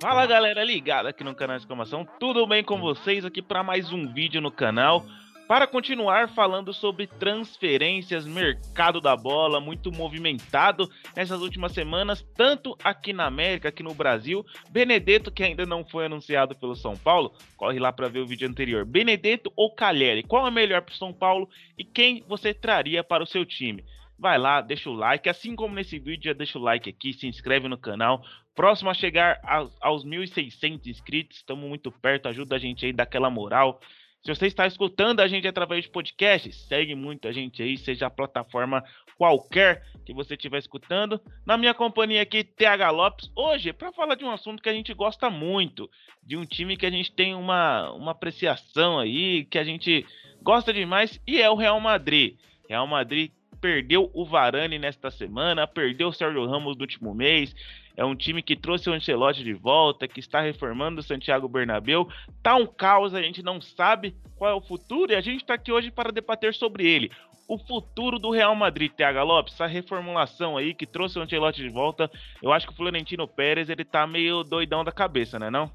Fala galera ligada aqui no canal de exclamação, tudo bem com vocês? Aqui para mais um vídeo no canal para continuar falando sobre transferências, mercado da bola muito movimentado nessas últimas semanas, tanto aqui na América, aqui no Brasil. Benedetto, que ainda não foi anunciado pelo São Paulo, corre lá para ver o vídeo anterior. Benedetto ou Cagliari, qual é melhor para o São Paulo e quem você traria para o seu time? Vai lá, deixa o like, assim como nesse vídeo, já deixa o like aqui, se inscreve no canal. Próximo a chegar aos, aos 1.600 inscritos, estamos muito perto, ajuda a gente aí, daquela moral. Se você está escutando a gente através de podcast, segue muito a gente aí, seja a plataforma qualquer que você estiver escutando. Na minha companhia aqui, TH Lopes, hoje para falar de um assunto que a gente gosta muito, de um time que a gente tem uma, uma apreciação aí, que a gente gosta demais, e é o Real Madrid. Real Madrid perdeu o Varane nesta semana, perdeu o Sérgio Ramos no último mês. É um time que trouxe o Ancelotti de volta, que está reformando o Santiago Bernabéu. Tá um caos, a gente não sabe qual é o futuro e a gente está aqui hoje para debater sobre ele. O futuro do Real Madrid, TH Lopes, essa reformulação aí que trouxe o Ancelotti de volta. Eu acho que o Florentino Pérez ele tá meio doidão da cabeça, né não?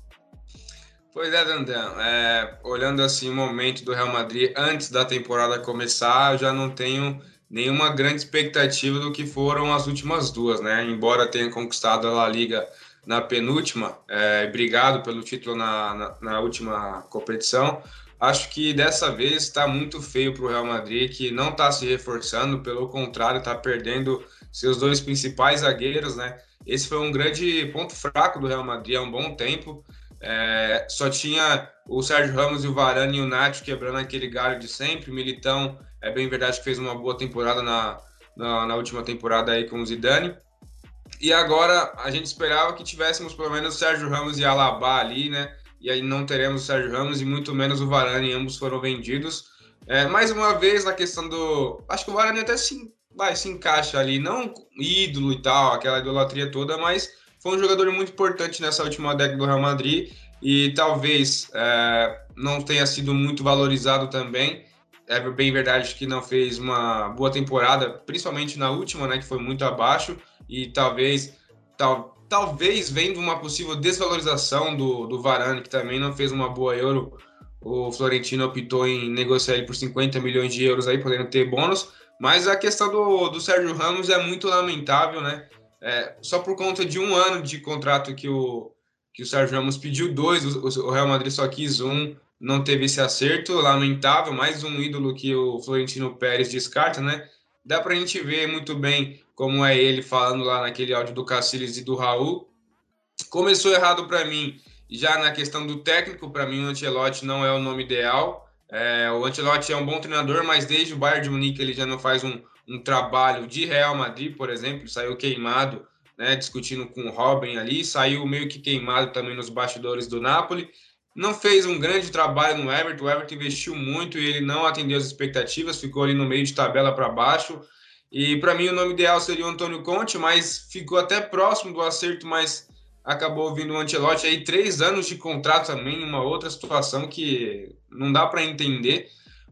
Pois é, Dandan. É, olhando assim o momento do Real Madrid antes da temporada começar, eu já não tenho nenhuma grande expectativa do que foram as últimas duas, né? Embora tenha conquistado a La Liga na penúltima, é, pelo título na, na, na, última competição, acho que dessa vez está muito feio para o Real Madrid, que não está se reforçando, pelo contrário, está perdendo seus dois principais zagueiros, né? Esse foi um grande ponto fraco do Real Madrid há um bom tempo. É, só tinha o Sérgio Ramos e o Varane e o Nacho quebrando aquele galho de sempre. Militão é bem verdade que fez uma boa temporada na, na, na, última temporada aí com o Zidane. E agora a gente esperava que tivéssemos pelo menos Sérgio Ramos e Alaba ali, né? E aí não teremos o Sérgio Ramos e muito menos o Varane, ambos foram vendidos. É, mais uma vez na questão do. Acho que o Varane até se, vai, se encaixa ali, não ídolo e tal, aquela idolatria toda, mas foi um jogador muito importante nessa última década do Real Madrid e talvez é, não tenha sido muito valorizado também é bem verdade que não fez uma boa temporada, principalmente na última, né, que foi muito abaixo, e talvez, tal, talvez vendo uma possível desvalorização do, do Varane, que também não fez uma boa Euro, o Florentino optou em negociar ele por 50 milhões de euros aí, podendo ter bônus, mas a questão do, do Sérgio Ramos é muito lamentável, né, é, só por conta de um ano de contrato que o, que o Sérgio Ramos pediu dois, o, o Real Madrid só quis um, não teve esse acerto, lamentável, mais um ídolo que o Florentino Pérez descarta, né? Dá para a gente ver muito bem como é ele falando lá naquele áudio do Cacilhas e do Raul. Começou errado para mim, já na questão do técnico, para mim o Ancelotti não é o nome ideal. É, o Ancelotti é um bom treinador, mas desde o Bayern de Munique ele já não faz um, um trabalho de Real Madrid, por exemplo, saiu queimado, né, discutindo com o Robin ali, saiu meio que queimado também nos bastidores do Napoli não fez um grande trabalho no Everton. O Everton investiu muito e ele não atendeu as expectativas, ficou ali no meio de tabela para baixo. E para mim o nome ideal seria o Antônio Conte, mas ficou até próximo do acerto, mas acabou vindo o Ancelotti aí três anos de contrato também, uma outra situação que não dá para entender.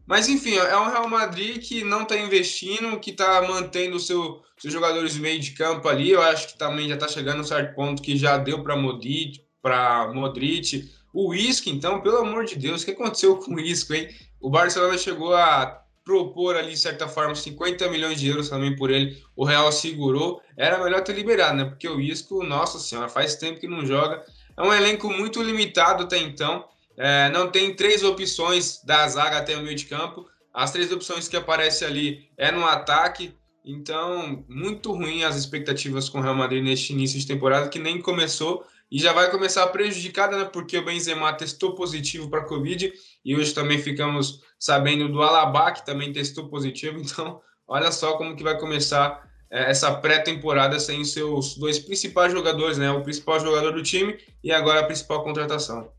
Mas enfim, é um Real Madrid que não está investindo, que está mantendo seu, seus jogadores de meio de campo ali. Eu acho que também já está chegando um certo ponto que já deu para Modric, para Modric, o Isco, então, pelo amor de Deus, o que aconteceu com o Isco, hein? O Barcelona chegou a propor ali, de certa forma, 50 milhões de euros também por ele. O Real segurou. Era melhor ter liberado, né? Porque o Isco, nossa senhora, faz tempo que não joga. É um elenco muito limitado até então. É, não tem três opções da zaga até o meio de campo. As três opções que aparecem ali é no ataque. Então, muito ruim as expectativas com o Real Madrid neste início de temporada, que nem começou e já vai começar prejudicada, né? Porque o Benzema testou positivo para Covid e hoje também ficamos sabendo do Alaba, que também testou positivo. Então, olha só como que vai começar é, essa pré-temporada sem seus dois principais jogadores, né? O principal jogador do time e agora a principal contratação.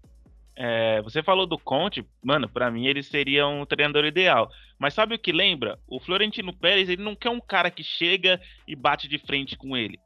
É, você falou do Conte, mano, para mim ele seria um treinador ideal. Mas sabe o que lembra? O Florentino Pérez, ele não quer um cara que chega e bate de frente com ele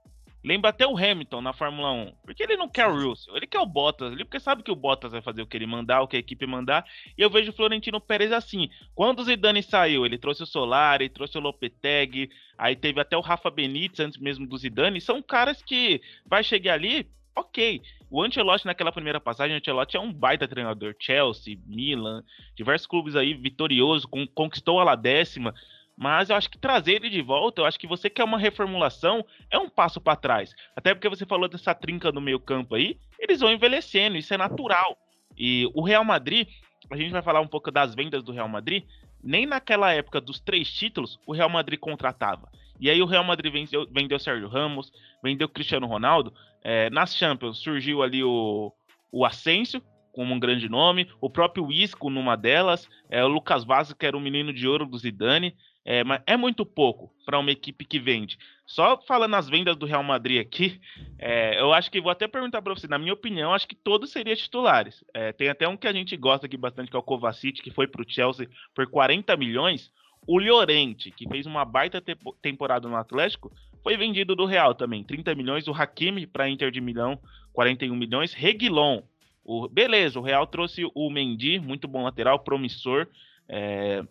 Lembra até o Hamilton na Fórmula 1. Porque ele não quer o Russell, ele quer o Bottas ali, porque sabe que o Bottas vai fazer o que ele mandar, o que a equipe mandar. E eu vejo o Florentino Pérez assim. Quando o Zidane saiu, ele trouxe o Solari, trouxe o Lopetegui, aí teve até o Rafa Benítez antes mesmo do Zidane. São caras que vai chegar ali, ok. O Ancelotti naquela primeira passagem, o Ancelotti é um baita treinador. Chelsea, Milan, diversos clubes aí vitorioso, conquistou a la décima. Mas eu acho que trazer ele de volta, eu acho que você quer uma reformulação, é um passo para trás. Até porque você falou dessa trinca no meio-campo aí, eles vão envelhecendo, isso é natural. E o Real Madrid, a gente vai falar um pouco das vendas do Real Madrid, nem naquela época dos três títulos o Real Madrid contratava. E aí o Real Madrid vendeu, vendeu Sérgio Ramos, vendeu Cristiano Ronaldo. É, nas Champions surgiu ali o, o Asensio, como um grande nome, o próprio Isco numa delas, é, o Lucas Vaz, que era o menino de ouro do Zidane. É, mas é muito pouco para uma equipe que vende. Só falando as vendas do Real Madrid aqui, é, eu acho que vou até perguntar para você. Na minha opinião, acho que todos seriam titulares. É, tem até um que a gente gosta aqui bastante, que é o Kovacic, que foi para o Chelsea por 40 milhões. O Llorente, que fez uma baita te temporada no Atlético, foi vendido do Real também. 30 milhões. O Hakimi para Inter de Milão, 41 milhões. Reguilon, o, beleza, o Real trouxe o Mendy, muito bom lateral, promissor. É,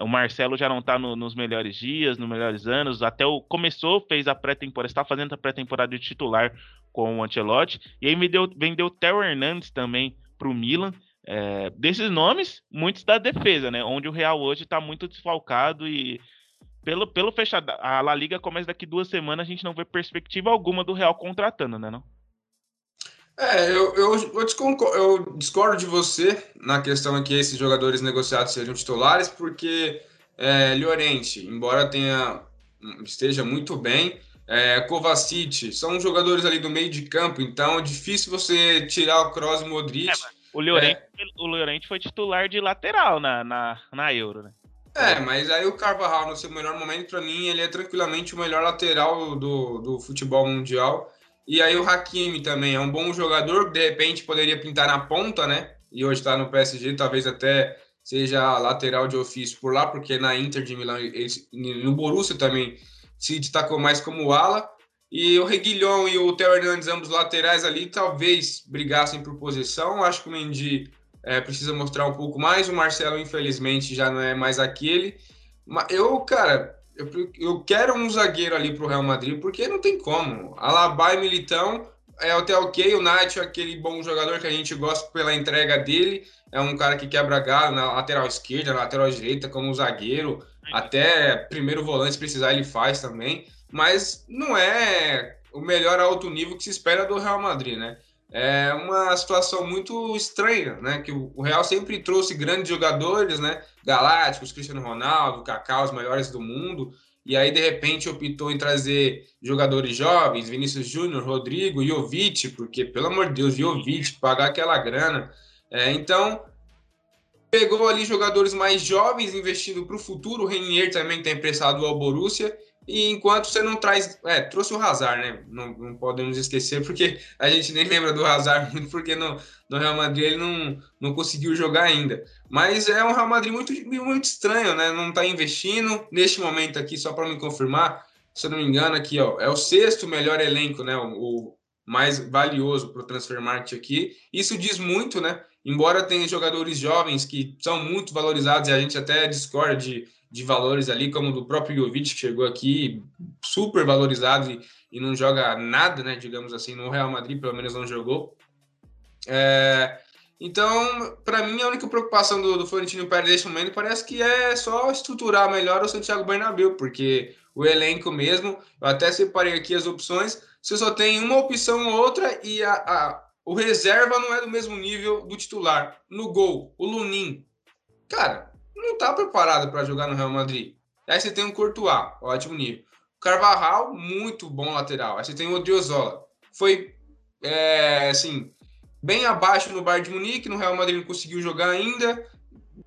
o Marcelo já não está no, nos melhores dias, nos melhores anos. Até o começou, fez a pré-temporada, está fazendo a pré-temporada de titular com o Ancelotti. E aí me deu, vendeu o Theo Hernandes também para o Milan. É, desses nomes, muitos da defesa, né? Onde o Real hoje está muito desfalcado e pelo, pelo fechado. A La Liga começa daqui duas semanas, a gente não vê perspectiva alguma do Real contratando, né? Não? É, eu, eu, eu, eu discordo de você na questão que esses jogadores negociados sejam titulares, porque é, Llorente, embora tenha esteja muito bem, é, Kovacic, são jogadores ali do meio de campo, então é difícil você tirar o Kroos e Modric. É, o, Llorente, é, o Llorente foi titular de lateral na, na, na Euro, né? É, mas aí o Carvajal, no seu melhor momento, para mim, ele é tranquilamente o melhor lateral do, do futebol mundial. E aí o Hakimi também é um bom jogador, de repente poderia pintar na ponta, né? E hoje está no PSG, talvez até seja lateral de ofício por lá, porque na Inter de Milão, no Borussia também se destacou mais como ala. E o Reguilhão e o Theo Hernandes, ambos laterais ali, talvez brigassem por posição. Acho que o Mendy é, precisa mostrar um pouco mais. O Marcelo, infelizmente, já não é mais aquele. Mas eu, cara, eu, eu quero um zagueiro ali para o Real Madrid, porque não tem como. Alaba e Militão é até ok. O Nacho é aquele bom jogador que a gente gosta pela entrega dele. É um cara que quebra galho na lateral esquerda, na lateral direita, como zagueiro. Até primeiro volante, se precisar, ele faz também. Mas não é o melhor alto nível que se espera do Real Madrid, né? É uma situação muito estranha, né? Que o Real sempre trouxe grandes jogadores, né? Galácticos, Cristiano Ronaldo, Kaká, os melhores do mundo. E aí, de repente, optou em trazer jogadores jovens, Vinícius Júnior, Rodrigo, Jovic, porque, pelo amor de Deus, Jovic, pagar aquela grana. É, então, pegou ali jogadores mais jovens, investindo para o futuro. O Renier também está emprestado ao Borussia. E enquanto você não traz. É, trouxe o Hazard, né? Não, não podemos esquecer, porque a gente nem lembra do Hazard muito, porque no, no Real Madrid ele não, não conseguiu jogar ainda. Mas é um Real Madrid muito, muito estranho, né? Não está investindo. Neste momento aqui, só para me confirmar, se eu não me engano, aqui, ó, é o sexto melhor elenco, né? O, o mais valioso para o Transfer Market aqui. Isso diz muito, né? Embora tenha jogadores jovens que são muito valorizados e a gente até discorda de valores ali, como do próprio Jovic, que chegou aqui super valorizado e, e não joga nada, né, digamos assim, no Real Madrid, pelo menos não jogou. É, então, para mim, a única preocupação do, do Florentino Pérez nesse momento parece que é só estruturar melhor o Santiago Bernabéu, porque o elenco mesmo, eu até separei aqui as opções, você só tem uma opção ou outra e a, a, o reserva não é do mesmo nível do titular. No gol, o Lunin. Cara, não está preparado para jogar no Real Madrid. Aí você tem o Courtois, ótimo nível. O Carvajal, muito bom lateral. Aí você tem o Odriozola. Foi, é, assim, bem abaixo no Bayern de Munique, no Real Madrid não conseguiu jogar ainda.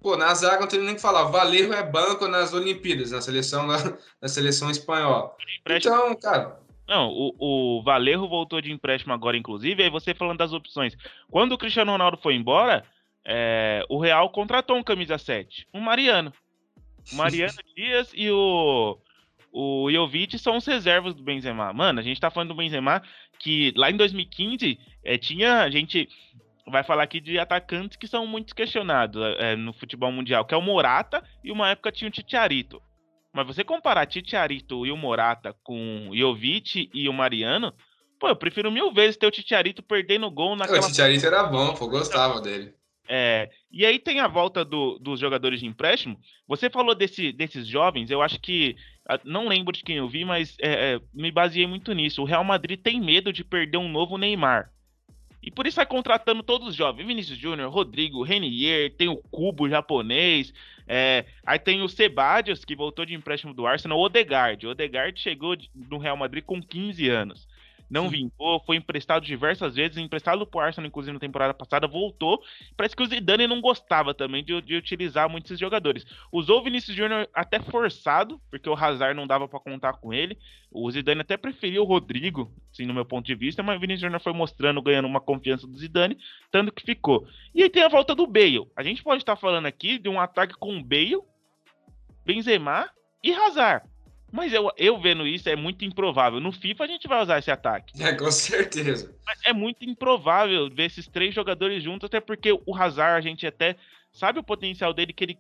Pô, na zaga não tem nem que falar. Valerro é banco nas Olimpíadas, na seleção, na, na seleção espanhola. Então, cara, não, o, o Valerro voltou de empréstimo agora, inclusive. Aí você falando das opções. Quando o Cristiano Ronaldo foi embora, é, o Real contratou um camisa 7, um Mariano. O Mariano Dias e o, o Jovic são os reservas do Benzema. Mano, a gente tá falando do Benzema que lá em 2015 é, tinha a gente vai falar aqui de atacantes que são muito questionados é, no futebol mundial, que é o Morata e uma época tinha o Titiarito. Mas você comparar Titiarito e o Morata com o Jovic e o Mariano, pô, eu prefiro mil vezes ter o Titiarito perdendo gol naquela... O Titiarito era bom, pô, gostava dele. É, e aí tem a volta do, dos jogadores de empréstimo. Você falou desse, desses jovens, eu acho que. Ah, não lembro de quem eu vi, mas é, é, me baseei muito nisso. O Real Madrid tem medo de perder um novo Neymar. E por isso vai contratando todos os jovens. Vinícius Júnior, Rodrigo, Renier, tem o Cubo japonês. É, aí tem o Sebadios, que voltou de empréstimo do Arsenal, o Odegaard. O Odegaard chegou no Real Madrid com 15 anos não vingou, foi emprestado diversas vezes, emprestado pro Arsenal, inclusive na temporada passada, voltou. Parece que o Zidane não gostava também de, de utilizar muitos jogadores. Usou o Vinícius Júnior até forçado, porque o Hazard não dava para contar com ele. O Zidane até preferiu o Rodrigo, assim, no meu ponto de vista, mas o Vinícius Júnior foi mostrando, ganhando uma confiança do Zidane, tanto que ficou. E aí tem a volta do Bale. A gente pode estar falando aqui de um ataque com Bale, Benzema e Hazard. Mas eu, eu vendo isso é muito improvável. No FIFA a gente vai usar esse ataque. É, com certeza. Mas é muito improvável ver esses três jogadores juntos, até porque o Hazard, a gente até sabe o potencial dele, que ele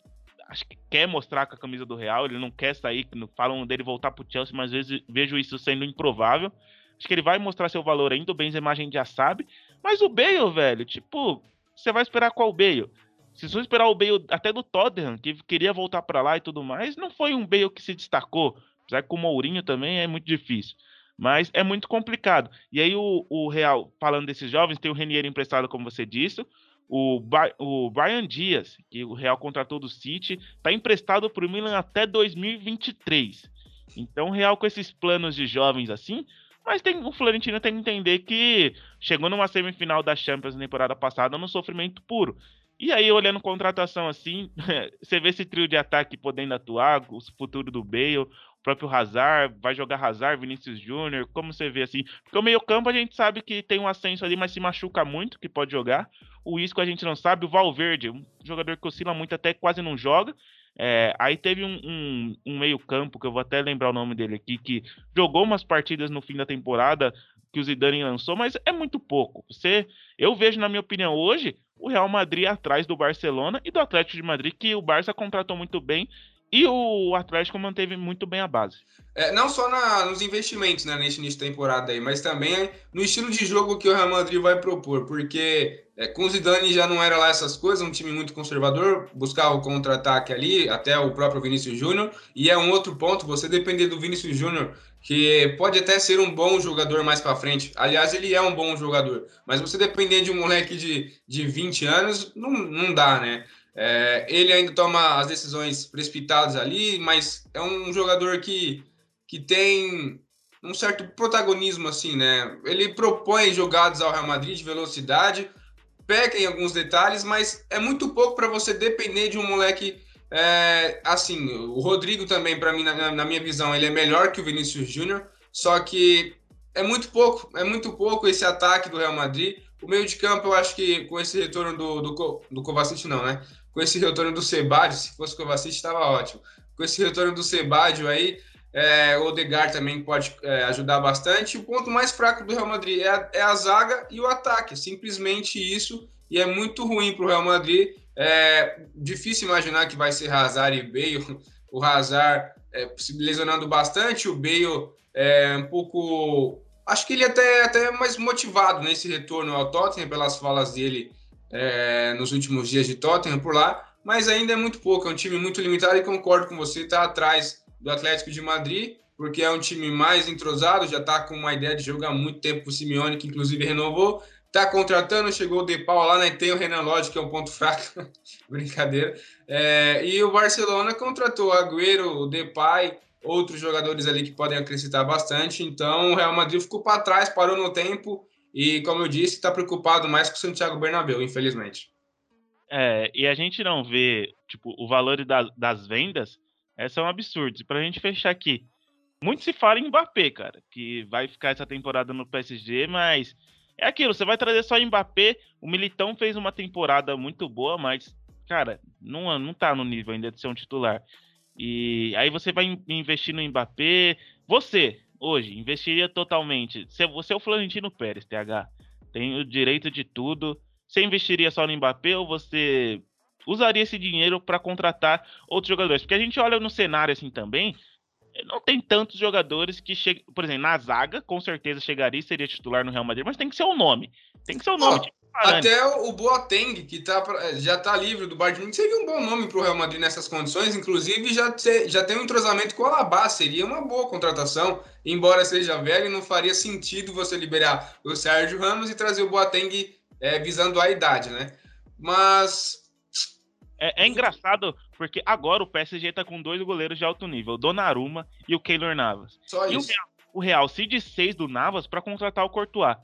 acho que quer mostrar com a camisa do Real, ele não quer sair, falam dele voltar pro Chelsea, mas às vezes vejo isso sendo improvável. Acho que ele vai mostrar seu valor ainda, o Benzema a gente já sabe. Mas o Bale, velho, tipo, você vai esperar qual Bale? Se você esperar o Bale até do Tottenham, que queria voltar para lá e tudo mais, não foi um Bale que se destacou. Apesar que com o Mourinho também é muito difícil. Mas é muito complicado. E aí o, o Real, falando desses jovens, tem o Renier emprestado, como você disse. O, o Brian Dias, que o Real contratou do City, está emprestado para o Milan até 2023. Então o Real com esses planos de jovens assim, mas tem, o Florentino tem que entender que chegou numa semifinal da Champions na temporada passada no sofrimento puro. E aí, olhando contratação assim, você vê esse trio de ataque podendo atuar, o futuro do Bale, próprio Hazard, vai jogar Hazard, Vinícius Júnior, como você vê assim? Porque o meio-campo a gente sabe que tem um ascenso ali, mas se machuca muito, que pode jogar. O Isco a gente não sabe, o Valverde, um jogador que oscila muito, até quase não joga. É, aí teve um, um, um meio-campo, que eu vou até lembrar o nome dele aqui, que jogou umas partidas no fim da temporada que o Zidane lançou, mas é muito pouco. Você, eu vejo, na minha opinião, hoje, o Real Madrid atrás do Barcelona e do Atlético de Madrid, que o Barça contratou muito bem e o Atlético manteve muito bem a base. É, não só na, nos investimentos né, nesse início de temporada aí, mas também no estilo de jogo que o Real Madrid vai propor, porque é, com o Zidane já não era lá essas coisas, um time muito conservador, buscava o contra-ataque ali, até o próprio Vinícius Júnior, e é um outro ponto, você depender do Vinícius Júnior, que pode até ser um bom jogador mais para frente, aliás, ele é um bom jogador, mas você depender de um moleque de, de 20 anos, não, não dá, né? É, ele ainda toma as decisões precipitadas ali, mas é um jogador que, que tem um certo protagonismo, assim, né? Ele propõe jogadas ao Real Madrid de velocidade, peca em alguns detalhes, mas é muito pouco para você depender de um moleque é, assim. O Rodrigo também, para mim, na, na, minha visão, ele é melhor que o Vinícius Júnior, só que é muito pouco, é muito pouco esse ataque do Real Madrid. O meio de campo, eu acho que com esse retorno do, do, do Kovacic, não, né? Com esse retorno do Sebadio, se fosse Kovacic, estava ótimo. Com esse retorno do Sebadio aí, é, o Odegar também pode é, ajudar bastante. O ponto mais fraco do Real Madrid é a, é a zaga e o ataque, simplesmente isso, e é muito ruim para o Real Madrid. É difícil imaginar que vai ser Hazard e Bale. O Hazard é, se lesionando bastante, o Bale é um pouco. Acho que ele até até mais motivado nesse retorno ao Tottenham pelas falas dele é, nos últimos dias de Tottenham por lá, mas ainda é muito pouco, é um time muito limitado e concordo com você, está atrás do Atlético de Madrid, porque é um time mais entrosado, já está com uma ideia de jogar muito tempo o Simeone, que inclusive renovou, está contratando, chegou o De Paul lá, né? Tem o Renan Lodge, que é um ponto fraco, brincadeira. É, e o Barcelona contratou o Agüero, o Depay, outros jogadores ali que podem acrescentar bastante. Então o Real Madrid ficou para trás, parou no tempo e, como eu disse, está preocupado mais com o Santiago Bernabéu, infelizmente. É, e a gente não vê, tipo, o valor das, das vendas, é, são absurdos. E pra gente fechar aqui, muito se fala em Mbappé, cara, que vai ficar essa temporada no PSG, mas é aquilo, você vai trazer só Mbappé, o Militão fez uma temporada muito boa, mas, cara, não, não tá no nível ainda de ser um titular. E aí você vai investir no Mbappé. Você, hoje, investiria totalmente. Se você é o Florentino Pérez, TH, tem o direito de tudo. Você investiria só no Mbappé ou você usaria esse dinheiro para contratar outros jogadores? Porque a gente olha no cenário assim também, não tem tantos jogadores que chegam. Por exemplo, na zaga, com certeza chegaria e seria titular no Real Madrid, mas tem que ser o nome. Tem que ser o nome. Oh, até o Boateng, que tá, já está livre do Bayern Munique, seria um bom nome para o Real Madrid nessas condições. Inclusive, já, te, já tem um entrosamento com o Alaba, seria uma boa contratação. Embora seja velho, não faria sentido você liberar o Sérgio Ramos e trazer o Boateng é, visando a idade, né? Mas é, é, engraçado porque agora o PSG tá com dois goleiros de alto nível, o Donnarumma e o Keylor Navas. Só e isso. O Real, o Real se desfez do Navas para contratar o Courtois.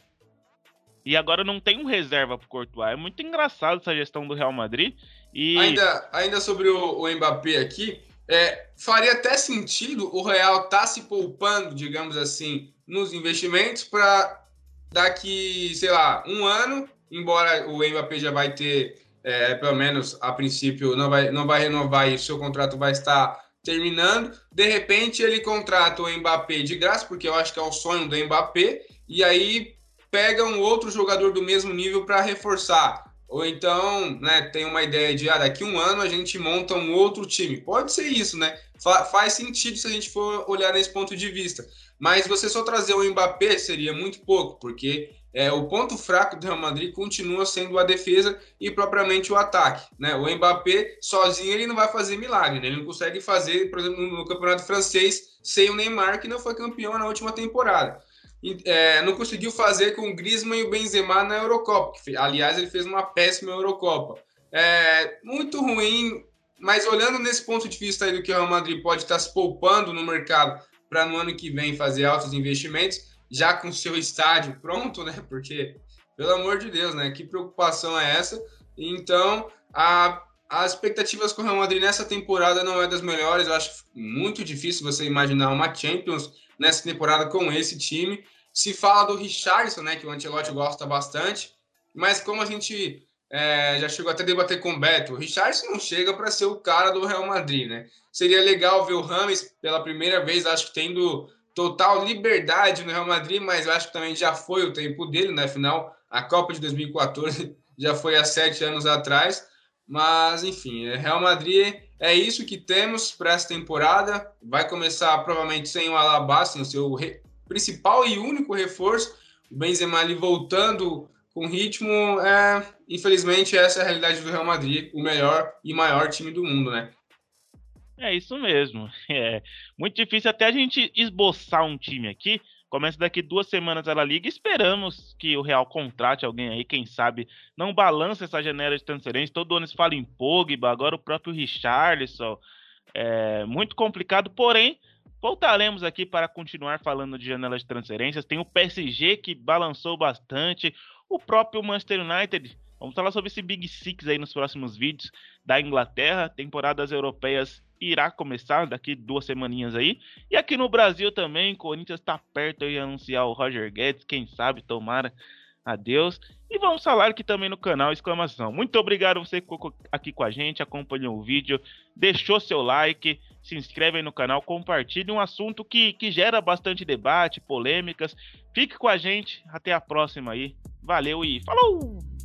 E agora não tem um reserva pro Courtois. É muito engraçado essa gestão do Real Madrid. E... Ainda, ainda sobre o, o Mbappé aqui, é, faria até sentido o Real tá se poupando, digamos assim, nos investimentos para daqui, sei lá, um ano, embora o Mbappé já vai ter é, pelo menos a princípio, não vai, não vai renovar e o seu contrato vai estar terminando. De repente, ele contrata o Mbappé de graça, porque eu acho que é o sonho do Mbappé, e aí pega um outro jogador do mesmo nível para reforçar. Ou então, né, tem uma ideia de, ah, daqui um ano a gente monta um outro time. Pode ser isso, né? Fa faz sentido se a gente for olhar nesse ponto de vista. Mas você só trazer o Mbappé seria muito pouco, porque é, o ponto fraco do Real Madrid continua sendo a defesa e propriamente o ataque. Né? O Mbappé sozinho ele não vai fazer milagre, né? ele não consegue fazer, por exemplo, no campeonato francês sem o Neymar, que não foi campeão na última temporada. É, não conseguiu fazer com o Griezmann e o Benzema na Eurocopa. Que, aliás, ele fez uma péssima Eurocopa. É, muito ruim, mas olhando nesse ponto de vista aí do que o Real Madrid pode estar se poupando no mercado para no ano que vem fazer altos investimentos, já com seu estádio pronto, né? Porque, pelo amor de Deus, né? Que preocupação é essa? Então, a, as expectativas com o Real Madrid nessa temporada não é das melhores. Eu acho muito difícil você imaginar uma Champions nessa temporada com esse time. Se fala do Richardson, né? Que o Ancelotti gosta bastante. Mas como a gente é, já chegou até a debater com o Beto, o Richardson não chega para ser o cara do Real Madrid, né? Seria legal ver o Rames pela primeira vez, acho que tendo total liberdade no Real Madrid, mas acho que também já foi o tempo dele, né? Afinal, a Copa de 2014 já foi há sete anos atrás. Mas, enfim, é, Real Madrid é isso que temos para essa temporada. Vai começar provavelmente sem o Alaba, sem o seu re... principal e único reforço. O Benzema ali voltando com ritmo. É... Infelizmente, essa é a realidade do Real Madrid, o melhor e maior time do mundo, né? É isso mesmo. É muito difícil até a gente esboçar um time aqui. Começa daqui duas semanas a La Liga. Esperamos que o Real contrate alguém aí, quem sabe não balance essa janela de transferência. Todo ano se fala em Pogba, agora o próprio Richarlison. É muito complicado, porém, voltaremos aqui para continuar falando de janela de transferências. Tem o PSG que balançou bastante, o próprio Manchester United. Vamos falar sobre esse Big Six aí nos próximos vídeos da Inglaterra, temporadas europeias irá começar daqui duas semaninhas aí. E aqui no Brasil também, Corinthians está perto de anunciar o Roger Guedes, quem sabe, tomara a Deus. E vamos falar aqui também no canal, exclamação. Muito obrigado você que ficou aqui com a gente, acompanhou o vídeo, deixou seu like, se inscreve aí no canal, compartilhe um assunto que, que gera bastante debate, polêmicas. Fique com a gente, até a próxima aí. Valeu e falou!